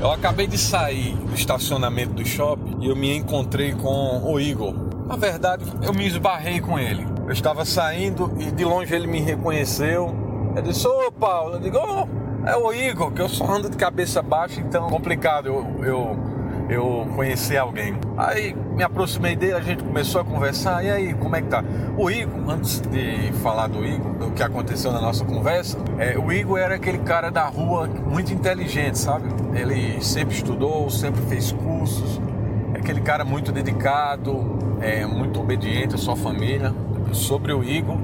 Eu acabei de sair do estacionamento do shopping e eu me encontrei com o Igor. Na verdade, eu me esbarrei com ele. Eu estava saindo e de longe ele me reconheceu. Ele disse: Ô Paulo, eu digo: oh, é o Igor, que eu só ando de cabeça baixa, então é complicado eu, eu, eu conhecer alguém. Aí me aproximei dele, a gente começou a conversar. E aí, como é que tá? O Igor, antes de falar do Igor, do que aconteceu na nossa conversa, é, o Igor era aquele cara da rua muito inteligente, sabe? Ele sempre estudou, sempre fez cursos, é aquele cara muito dedicado, é, muito obediente à sua família. Sobre o Igor,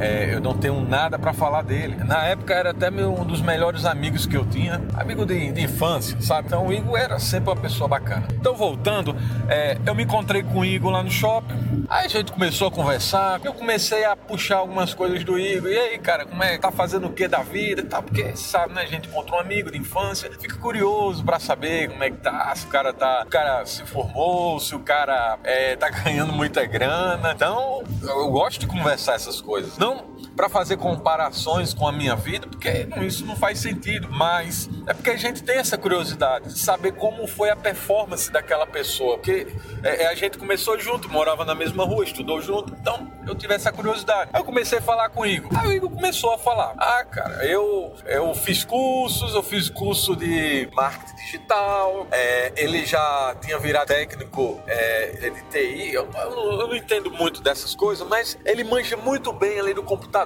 é, eu não tenho nada para falar dele. Na época era até meu, um dos melhores amigos que eu tinha, amigo de, de, infância, sabe? Então o Igor era sempre uma pessoa bacana. Então voltando, é, eu me encontrei com o Igor lá no shopping. Aí a gente começou a conversar, eu comecei a puxar algumas coisas do Igor. E aí, cara, como é? Tá fazendo o que da vida e tal? Porque, sabe, né? A gente encontrou um amigo de infância, fica curioso para saber como é que tá, se o cara tá. O cara se formou, se o cara é, tá ganhando muita grana. Então, eu gosto de conversar essas coisas. Não para fazer comparações com a minha vida, porque isso não faz sentido, mas é porque a gente tem essa curiosidade de saber como foi a performance daquela pessoa, porque é, é, a gente começou junto, morava na mesma rua, estudou junto, então eu tive essa curiosidade. Aí eu comecei a falar com o Igor. Aí o Igor começou a falar: Ah, cara, eu, eu fiz cursos, eu fiz curso de marketing digital, é, ele já tinha virado técnico é, de TI. Eu, eu, eu não entendo muito dessas coisas, mas ele manja muito bem ali do computador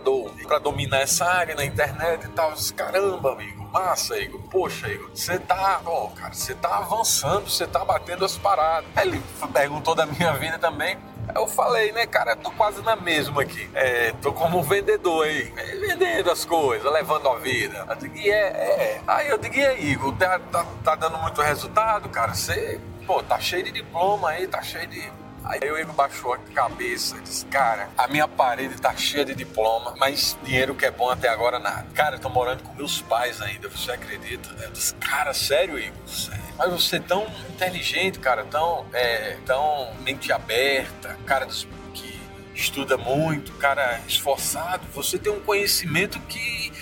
para dominar essa área na internet e tal. Caramba, amigo massa, Igor. Poxa, Igor, você tá, ó, cara, você tá avançando, você tá batendo as paradas. Aí ele perguntou da minha vida também. Eu falei, né, cara, eu tô quase na mesma aqui. É, tô como um vendedor aí, é, vendendo as coisas, levando a vida. Eu digo, é, é. Aí eu digo, e aí, Igor, tá, tá, tá dando muito resultado, cara? Você, pô, tá cheio de diploma aí, tá cheio de Aí o Igor baixou a cabeça e disse: Cara, a minha parede tá cheia de diploma, mas dinheiro que é bom até agora nada. Cara, eu tô morando com meus pais ainda, você acredita? Eu disse: Cara, sério, Igor? Sério. Mas você é tão inteligente, cara, tão, é, tão mente aberta, cara que estuda muito, cara esforçado, você tem um conhecimento que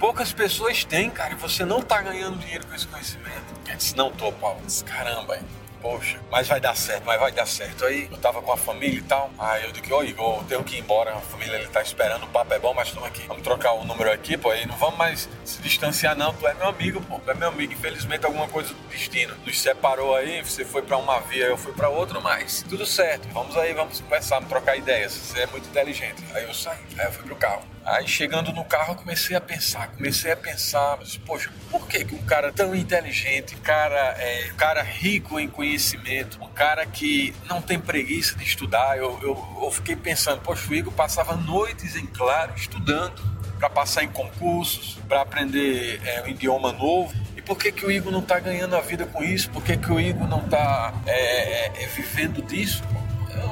poucas pessoas têm, cara, e você não tá ganhando dinheiro com esse conhecimento. Eu disse, não tô, Paulo. Eu disse, caramba? Poxa, mas vai dar certo, mas vai dar certo. Aí eu tava com a família e tal. Aí eu disse, ô Igor, eu tenho que ir embora. A família ele tá esperando, o papo é bom, mas estamos aqui. Vamos trocar o número aqui, pô. Aí não vamos mais se distanciar, não. Tu é meu amigo, pô. Tu é meu amigo. Infelizmente, alguma coisa do destino nos separou aí. Você foi para uma via, eu fui para outra, mas tudo certo. Vamos aí, vamos conversar, vamos trocar ideias. Você é muito inteligente. Aí eu saí, aí eu fui pro carro. Aí chegando no carro, eu comecei a pensar, comecei a pensar, mas, poxa, por que, um cara tão inteligente, cara, é, cara rico em conhecimento, um cara que não tem preguiça de estudar, eu, eu, eu fiquei pensando, poxa, o Igor passava noites em claro estudando para passar em concursos, para aprender é, um idioma novo. E por que, que o Igor não está ganhando a vida com isso? Por que, que o Igor não está é, é, é, vivendo disso?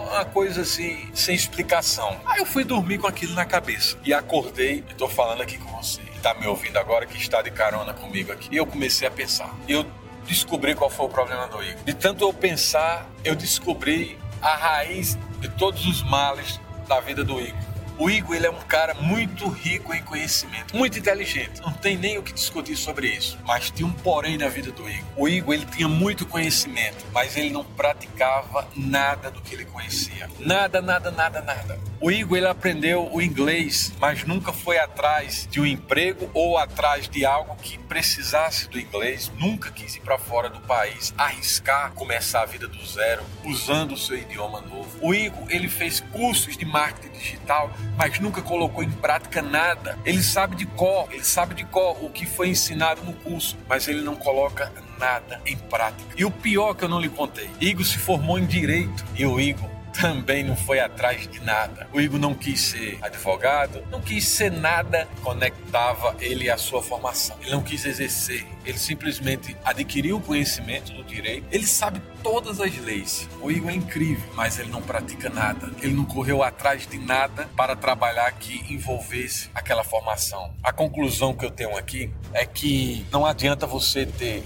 Uma coisa assim, sem explicação. Aí eu fui dormir com aquilo na cabeça. E acordei e tô falando aqui com você. Tá me ouvindo agora, que está de carona comigo aqui. E eu comecei a pensar. Eu descobri qual foi o problema do Igor. De tanto eu pensar, eu descobri a raiz de todos os males da vida do Igor. O Igor ele é um cara muito rico em conhecimento, muito inteligente. Não tem nem o que discutir sobre isso. Mas tinha um porém na vida do Igor. O Igor ele tinha muito conhecimento, mas ele não praticava nada do que ele conhecia. Nada, nada, nada, nada. O Igor ele aprendeu o inglês, mas nunca foi atrás de um emprego ou atrás de algo que precisasse do inglês. Nunca quis ir para fora do país, arriscar começar a vida do zero usando o seu idioma novo. O Igor ele fez cursos de marketing digital, mas nunca colocou em prática nada. Ele sabe de cor, ele sabe de cor o que foi ensinado no curso, mas ele não coloca nada em prática. E o pior que eu não lhe contei, Igor se formou em direito e o Igor também não foi atrás de nada. O Igor não quis ser advogado, não quis ser nada que conectava ele à sua formação. Ele não quis exercer. Ele simplesmente adquiriu o conhecimento do direito. Ele sabe todas as leis. O Igor é incrível, mas ele não pratica nada. Ele não correu atrás de nada para trabalhar que envolvesse aquela formação. A conclusão que eu tenho aqui é que não adianta você ter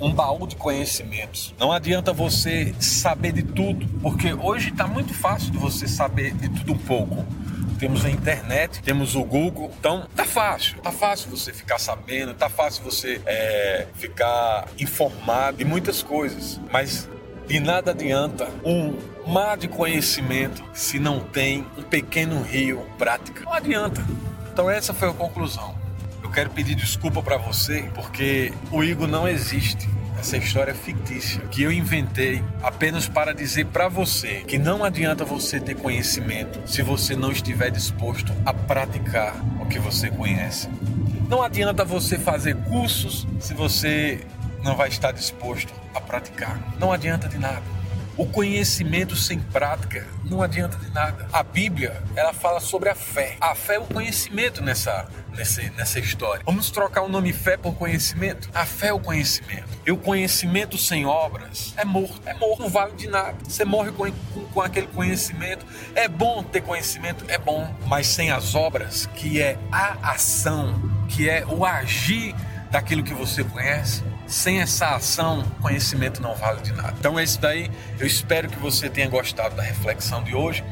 um baú de conhecimentos. Não adianta você saber de tudo, porque hoje está muito fácil de você saber de tudo um pouco. temos a internet, temos o Google. Então tá fácil, tá fácil você ficar sabendo, tá fácil você é, ficar informado de muitas coisas. Mas de nada adianta um mar de conhecimento se não tem um pequeno rio prática. Não adianta. Então essa foi a conclusão. Quero pedir desculpa para você porque o Igor não existe. Essa história é fictícia que eu inventei apenas para dizer para você que não adianta você ter conhecimento se você não estiver disposto a praticar o que você conhece. Não adianta você fazer cursos se você não vai estar disposto a praticar. Não adianta de nada. O conhecimento sem prática não adianta de nada. A Bíblia, ela fala sobre a fé. A fé é o conhecimento nessa, nessa, nessa história. Vamos trocar o nome fé por conhecimento? A fé é o conhecimento. E o conhecimento sem obras é morto. É morto, não vale de nada. Você morre com, com, com aquele conhecimento. É bom ter conhecimento, é bom. Mas sem as obras, que é a ação, que é o agir daquilo que você conhece, sem essa ação, conhecimento não vale de nada. Então é isso daí. Eu espero que você tenha gostado da reflexão de hoje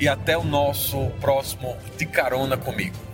e até o nosso próximo De Carona comigo.